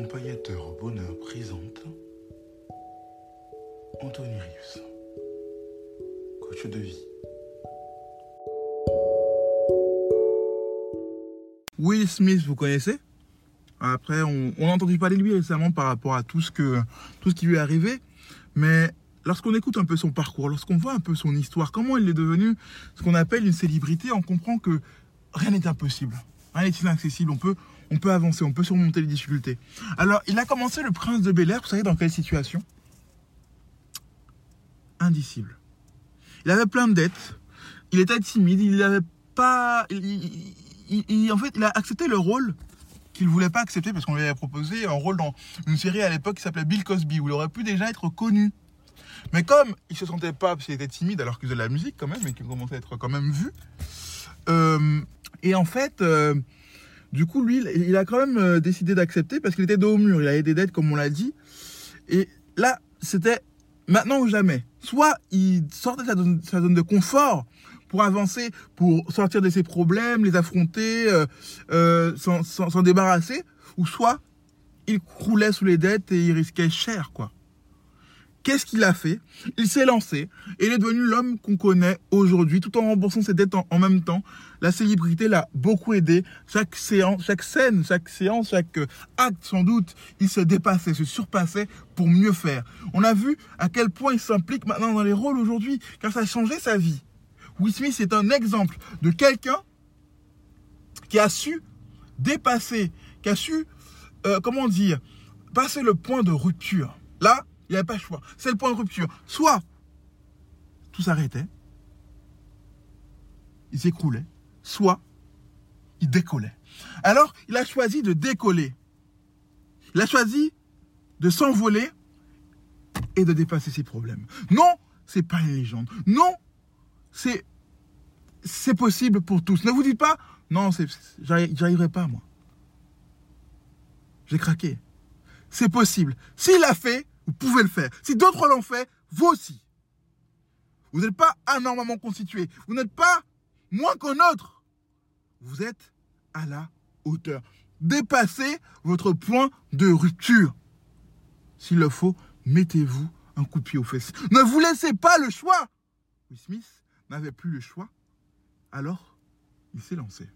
Accompagnateur bonheur présente Anthony Rius, coach de vie. Will Smith, vous connaissez? Après, on, on, a entendu parler de lui récemment par rapport à tout ce, que, tout ce qui lui est arrivé. Mais lorsqu'on écoute un peu son parcours, lorsqu'on voit un peu son histoire, comment il est devenu ce qu'on appelle une célébrité, on comprend que rien n'est impossible. Rien n'est inaccessible. On peut, on peut avancer, on peut surmonter les difficultés. Alors, il a commencé le prince de Bel Air, vous savez dans quelle situation? Indicible. Il avait plein de dettes. Il était timide. Il n'avait pas. Il, en fait, il a accepté le rôle qu'il voulait pas accepter parce qu'on lui avait proposé un rôle dans une série à l'époque qui s'appelait Bill Cosby où il aurait pu déjà être connu. Mais comme il se sentait pas, parce qu'il était timide alors qu'il faisait de la musique quand même et qu'il commençait à être quand même vu. Euh, et en fait, euh, du coup, lui, il a quand même euh, décidé d'accepter parce qu'il était dos au mur. Il avait des dettes, comme on l'a dit. Et là, c'était maintenant ou jamais. Soit il sortait de sa zone, de confort pour avancer, pour sortir de ses problèmes, les affronter, s'en débarrasser, ou soit il croulait sous les dettes et il risquait cher, quoi. Qu'est-ce qu'il a fait? Il s'est lancé et il est devenu l'homme qu'on connaît aujourd'hui, tout en remboursant ses dettes en, même temps. La célébrité l'a beaucoup aidé. Chaque séance, chaque scène, chaque séance, chaque acte, sans doute, il se dépassait, se surpassait pour mieux faire. On a vu à quel point il s'implique maintenant dans les rôles aujourd'hui, car ça a changé sa vie. Will Smith est un exemple de quelqu'un qui a su dépasser, qui a su, euh, comment dire, passer le point de rupture. Là, il n'y avait pas le choix. C'est le point de rupture. Soit tout s'arrêtait, il s'écroulait, soit il décollait. Alors, il a choisi de décoller. Il a choisi de s'envoler et de dépasser ses problèmes. Non, c'est pas une légende. Non, c'est c'est possible pour tous. Ne vous dites pas non, j'arriverai pas moi. J'ai craqué. C'est possible. S'il l'a fait, vous pouvez le faire. Si d'autres l'ont fait, vous aussi. Vous n'êtes pas anormalement constitué. Vous n'êtes pas moins qu'un autre. Vous êtes à la hauteur. Dépassez votre point de rupture. S'il le faut, mettez-vous un coup de pied aux fesses. Ne vous laissez pas le choix. Will Smith n'avait plus le choix. Alors, il s'est lancé.